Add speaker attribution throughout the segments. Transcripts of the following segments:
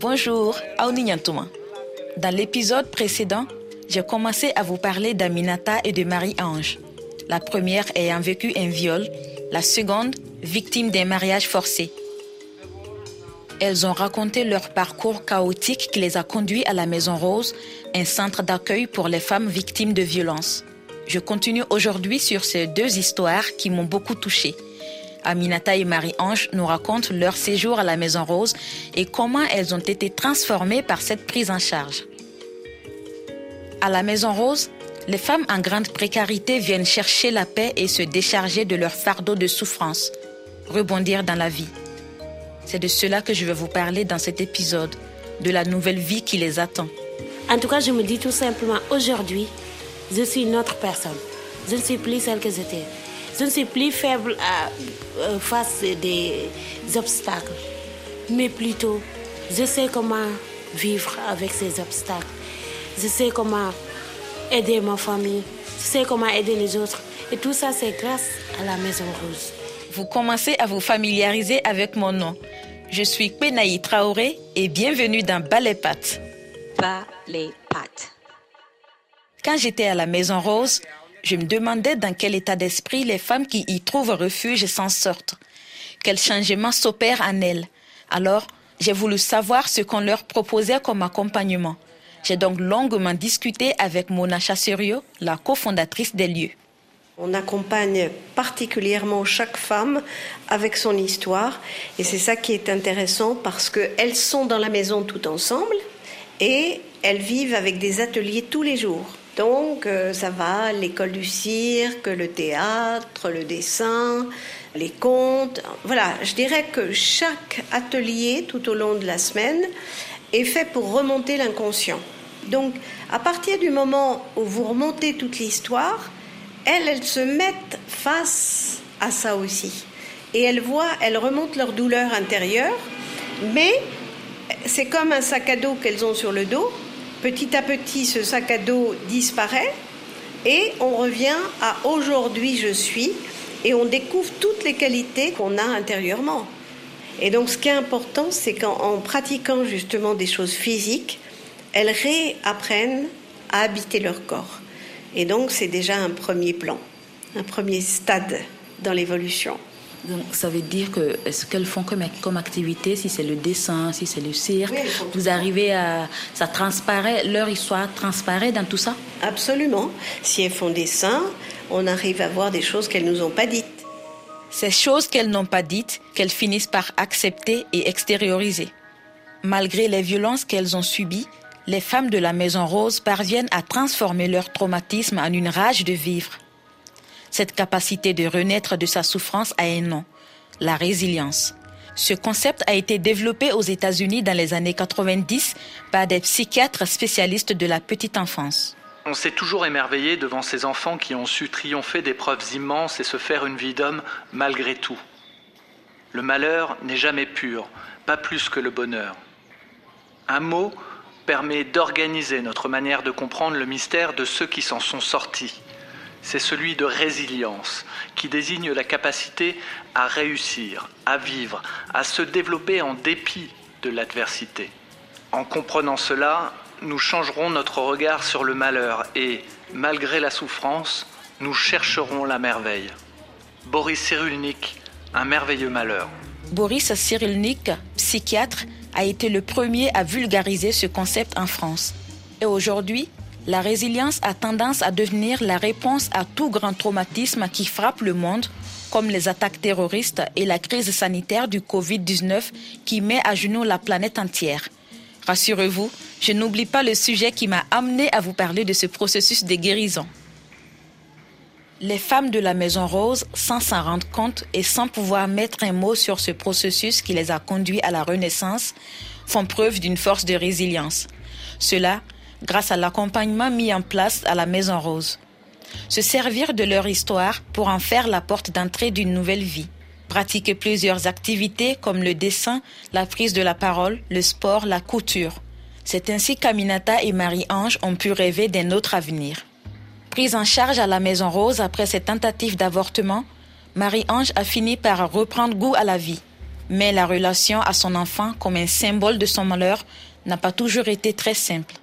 Speaker 1: Bonjour, Aouni Nyantouma. Dans l'épisode précédent, j'ai commencé à vous parler d'Aminata et de Marie-Ange. La première ayant vécu un viol, la seconde victime d'un mariage forcé. Elles ont raconté leur parcours chaotique qui les a conduits à la Maison Rose, un centre d'accueil pour les femmes victimes de violences. Je continue aujourd'hui sur ces deux histoires qui m'ont beaucoup touchée. Aminata et Marie-Ange nous racontent leur séjour à la Maison Rose et comment elles ont été transformées par cette prise en charge. À la Maison Rose, les femmes en grande précarité viennent chercher la paix et se décharger de leur fardeau de souffrance, rebondir dans la vie. C'est de cela que je vais vous parler dans cet épisode, de la nouvelle vie qui les attend.
Speaker 2: En tout cas, je me dis tout simplement, aujourd'hui, je suis une autre personne. Je ne suis plus celle que j'étais. Je ne suis plus faible à, face des obstacles, mais plutôt, je sais comment vivre avec ces obstacles. Je sais comment aider ma famille. Je sais comment aider les autres. Et tout ça, c'est grâce à la Maison Rose.
Speaker 1: Vous commencez à vous familiariser avec mon nom. Je suis Penaï Traoré et bienvenue dans Ballet Pat.
Speaker 3: Ballet Pat.
Speaker 1: Quand j'étais à la Maison Rose, je me demandais dans quel état d'esprit les femmes qui y trouvent refuge s'en sortent. Quel changement s'opère en elles. Alors, j'ai voulu savoir ce qu'on leur proposait comme accompagnement. J'ai donc longuement discuté avec Mona Chasserio, la cofondatrice des lieux.
Speaker 4: On accompagne particulièrement chaque femme avec son histoire et c'est ça qui est intéressant parce qu'elles sont dans la maison tout ensemble et elles vivent avec des ateliers tous les jours. Donc euh, ça va, l'école du cirque, le théâtre, le dessin, les contes. Voilà, je dirais que chaque atelier tout au long de la semaine est fait pour remonter l'inconscient. Donc à partir du moment où vous remontez toute l'histoire, elles, elles se mettent face à ça aussi. Et elles voient, elles remontent leur douleur intérieure, mais c'est comme un sac à dos qu'elles ont sur le dos. Petit à petit, ce sac à dos disparaît et on revient à aujourd'hui je suis et on découvre toutes les qualités qu'on a intérieurement. Et donc ce qui est important, c'est qu'en pratiquant justement des choses physiques, elles réapprennent à habiter leur corps. Et donc, c'est déjà un premier plan, un premier stade dans l'évolution.
Speaker 1: Donc, ça veut dire que ce qu'elles font comme, comme activité, si c'est le dessin, si c'est le cirque, vous arrivez à. Ça transparaît, leur histoire transparaît dans tout ça?
Speaker 4: Absolument. Si elles font dessin, on arrive à voir des choses qu'elles nous ont pas dites.
Speaker 1: Ces choses qu'elles n'ont pas dites, qu'elles finissent par accepter et extérioriser. Malgré les violences qu'elles ont subies, les femmes de la Maison Rose parviennent à transformer leur traumatisme en une rage de vivre. Cette capacité de renaître de sa souffrance a un nom, la résilience. Ce concept a été développé aux États-Unis dans les années 90 par des psychiatres spécialistes de la petite enfance.
Speaker 5: On s'est toujours émerveillé devant ces enfants qui ont su triompher d'épreuves immenses et se faire une vie d'homme malgré tout. Le malheur n'est jamais pur, pas plus que le bonheur. Un mot permet d'organiser notre manière de comprendre le mystère de ceux qui s'en sont sortis. C'est celui de résilience, qui désigne la capacité à réussir, à vivre, à se développer en dépit de l'adversité. En comprenant cela, nous changerons notre regard sur le malheur et, malgré la souffrance, nous chercherons la merveille. Boris Cyrulnik, Un merveilleux malheur.
Speaker 1: Boris Cyrulnik, psychiatre, a été le premier à vulgariser ce concept en France. Et aujourd'hui, la résilience a tendance à devenir la réponse à tout grand traumatisme qui frappe le monde, comme les attaques terroristes et la crise sanitaire du Covid-19 qui met à genoux la planète entière. Rassurez-vous, je n'oublie pas le sujet qui m'a amené à vous parler de ce processus de guérison. Les femmes de la Maison Rose, sans s'en rendre compte et sans pouvoir mettre un mot sur ce processus qui les a conduits à la Renaissance, font preuve d'une force de résilience. Cela grâce à l'accompagnement mis en place à la Maison Rose. Se servir de leur histoire pour en faire la porte d'entrée d'une nouvelle vie. Pratiquer plusieurs activités comme le dessin, la prise de la parole, le sport, la couture. C'est ainsi qu'Aminata et Marie-Ange ont pu rêver d'un autre avenir. Prise en charge à la Maison Rose après cette tentative d'avortement, Marie-Ange a fini par reprendre goût à la vie. Mais la relation à son enfant comme un symbole de son malheur n'a pas toujours été très simple.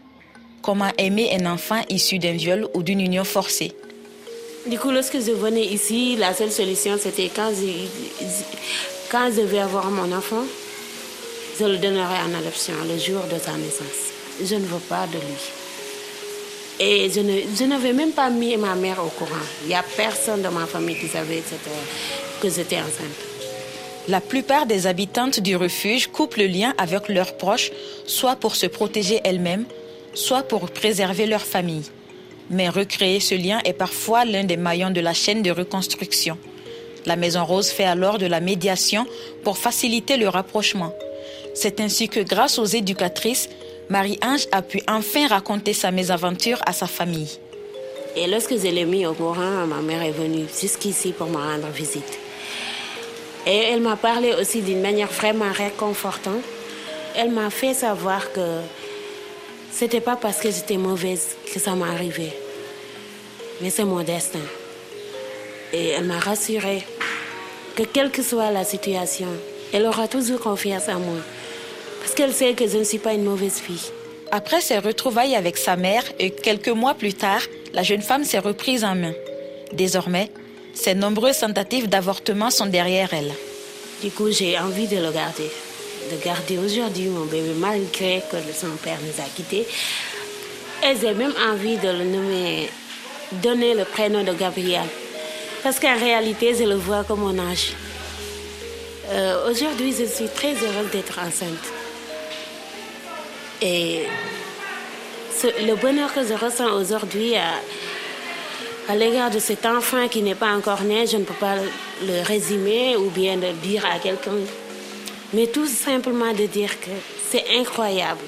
Speaker 1: Comment aimer un enfant issu d'un viol ou d'une union forcée
Speaker 2: Du coup, lorsque je venais ici, la seule solution, c'était quand je, quand je vais avoir mon enfant, je le donnerai en adoption le jour de sa naissance. Je ne veux pas de lui. Et je, ne, je n'avais même pas mis ma mère au courant. Il n'y a personne de ma famille qui savait que j'étais enceinte.
Speaker 1: La plupart des habitantes du refuge coupent le lien avec leurs proches, soit pour se protéger elles-mêmes, soit pour préserver leur famille. Mais recréer ce lien est parfois l'un des maillons de la chaîne de reconstruction. La Maison Rose fait alors de la médiation pour faciliter le rapprochement. C'est ainsi que grâce aux éducatrices, Marie-Ange a pu enfin raconter sa mésaventure à sa famille.
Speaker 2: Et lorsque je l'ai mis au courant, ma mère est venue jusqu'ici pour me rendre visite. Et elle m'a parlé aussi d'une manière vraiment réconfortante. Elle m'a fait savoir que c'était pas parce que j'étais mauvaise que ça m'est arrivé, mais c'est mon destin. Et elle m'a rassurée que quelle que soit la situation, elle aura toujours confiance en moi. Parce qu'elle sait que je ne suis pas une mauvaise fille.
Speaker 1: Après ses retrouvailles avec sa mère et quelques mois plus tard, la jeune femme s'est reprise en main. Désormais, ses nombreuses tentatives d'avortement sont derrière elle.
Speaker 2: Du coup, j'ai envie de le garder. De garder aujourd'hui mon bébé malgré que son père nous a quittés. Et j'ai même envie de le nommer, donner le prénom de Gabriel. Parce qu'en réalité, je le vois comme mon âge. Euh, aujourd'hui, je suis très heureuse d'être enceinte. Et le bonheur que je ressens aujourd'hui à, à l'égard de cet enfant qui n'est pas encore né, je ne peux pas le résumer ou bien le dire à quelqu'un. Mais tout simplement de dire que c'est incroyable,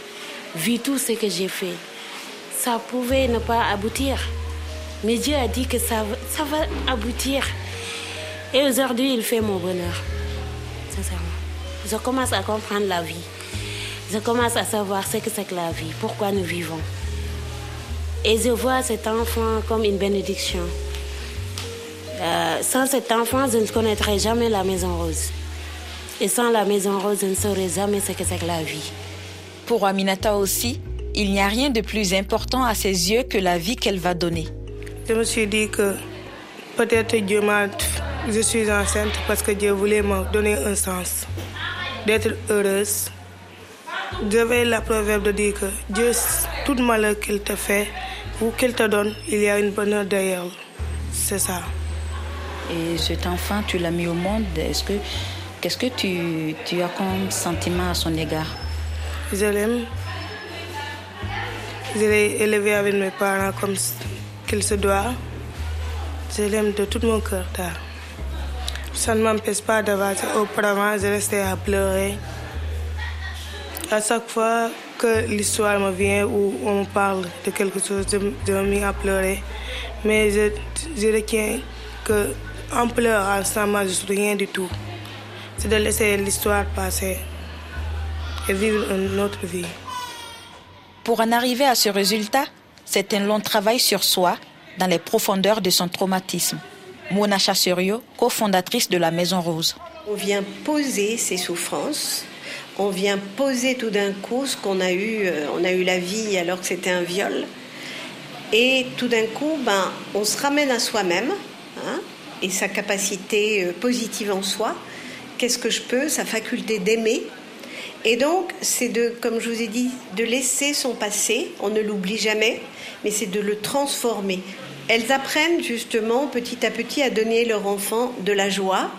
Speaker 2: vu tout ce que j'ai fait. Ça pouvait ne pas aboutir. Mais Dieu a dit que ça, va aboutir. Et aujourd'hui, il fait mon bonheur. Sincèrement. Je commence à comprendre la vie je commence à savoir ce que c'est que la vie, pourquoi nous vivons. Et je vois cet enfant comme une bénédiction. Euh, sans cet enfant, je ne connaîtrais jamais la Maison Rose. Et sans la Maison Rose, je ne saurais jamais ce que c'est que la vie.
Speaker 1: Pour Aminata aussi, il n'y a rien de plus important à ses yeux que la vie qu'elle va donner.
Speaker 6: Je me suis dit que peut-être Dieu m'a... Je suis enceinte parce que Dieu voulait me donner un sens, d'être heureuse, j'avais la proverbe de dire que Dieu, tout malheur qu'il te fait ou qu'il te donne, il y a une bonheur derrière. C'est ça.
Speaker 1: Et cet enfant, tu l'as mis au monde. Est-ce que, qu'est-ce que tu, tu as comme sentiment à son égard?
Speaker 6: Je l'aime. Je l'ai élevé avec mes parents comme qu'il se doit. Je l'aime de tout mon cœur. Ça ne m'empêche pas d'avancer. Auparavant, je restais à pleurer. À chaque fois que l'histoire me vient ou on me parle de quelque chose, je, me mets à pleurer. Mais je, je retiens qu'en pleurant, ça ne rien du tout. C'est de laisser l'histoire passer et vivre une autre vie.
Speaker 1: Pour en arriver à ce résultat, c'est un long travail sur soi dans les profondeurs de son traumatisme. Mona Chasserio, cofondatrice de la Maison Rose.
Speaker 4: On vient poser ses souffrances on vient poser tout d'un coup ce qu'on a eu, euh, on a eu la vie alors que c'était un viol. Et tout d'un coup, ben, on se ramène à soi-même hein, et sa capacité euh, positive en soi. Qu'est-ce que je peux Sa faculté d'aimer. Et donc, c'est de, comme je vous ai dit, de laisser son passé. On ne l'oublie jamais, mais c'est de le transformer. Elles apprennent justement petit à petit à donner leur enfant de la joie.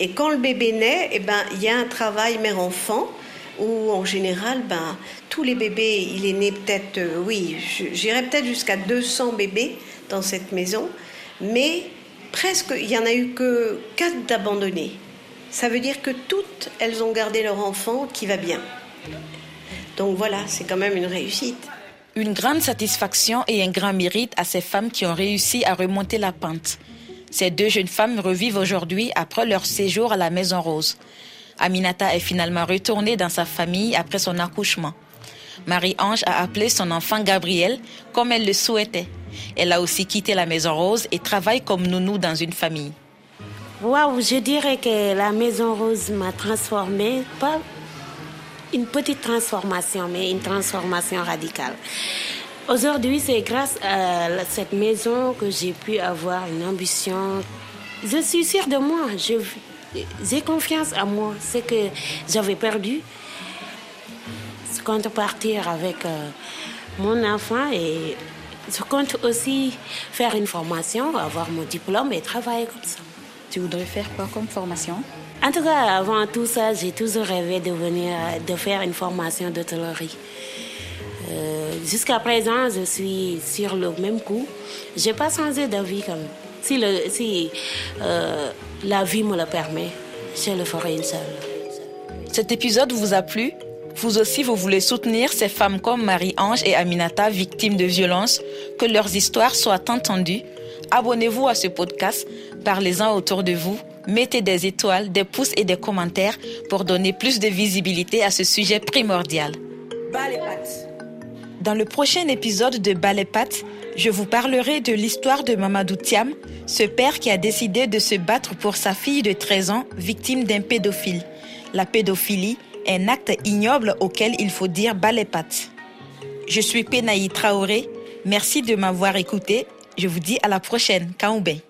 Speaker 4: Et quand le bébé naît, eh ben, il y a un travail mère-enfant où en général, ben, tous les bébés, il est né peut-être, euh, oui, j'irais peut-être jusqu'à 200 bébés dans cette maison, mais presque, il n'y en a eu que 4 d'abandonnés. Ça veut dire que toutes, elles ont gardé leur enfant qui va bien. Donc voilà, c'est quand même une réussite.
Speaker 1: Une grande satisfaction et un grand mérite à ces femmes qui ont réussi à remonter la pente. Ces deux jeunes femmes revivent aujourd'hui après leur séjour à la Maison Rose. Aminata est finalement retournée dans sa famille après son accouchement. Marie-Ange a appelé son enfant Gabriel comme elle le souhaitait. Elle a aussi quitté la Maison Rose et travaille comme nounou dans une famille.
Speaker 2: Waouh, je dirais que la Maison Rose m'a transformée, pas une petite transformation, mais une transformation radicale. Aujourd'hui, c'est grâce à cette maison que j'ai pu avoir une ambition. Je suis sûre de moi, j'ai confiance en moi. Ce que j'avais perdu, je compte partir avec euh, mon enfant et je compte aussi faire une formation, avoir mon diplôme et travailler comme ça.
Speaker 1: Tu voudrais faire quoi comme formation?
Speaker 2: En tout cas, avant tout ça, j'ai toujours rêvé de venir, de faire une formation d'hôtellerie. Euh, jusqu'à présent, je suis sur le même coup. Je n'ai pas changé d'avis comme Si, le, si euh, la vie me le permet, je le ferai, une seule.
Speaker 1: Cet épisode vous a plu? Vous aussi, vous voulez soutenir ces femmes comme Marie-Ange et Aminata, victimes de violences, que leurs histoires soient entendues? Abonnez-vous à ce podcast, parlez-en autour de vous, mettez des étoiles, des pouces et des commentaires pour donner plus de visibilité à ce sujet primordial. Dans le prochain épisode de Balépat, je vous parlerai de l'histoire de Mamadou Thiam, ce père qui a décidé de se battre pour sa fille de 13 ans, victime d'un pédophile. La pédophilie, un acte ignoble auquel il faut dire pattes. Je suis Penaï Traoré. Merci de m'avoir écouté. Je vous dis à la prochaine. Kaoubé.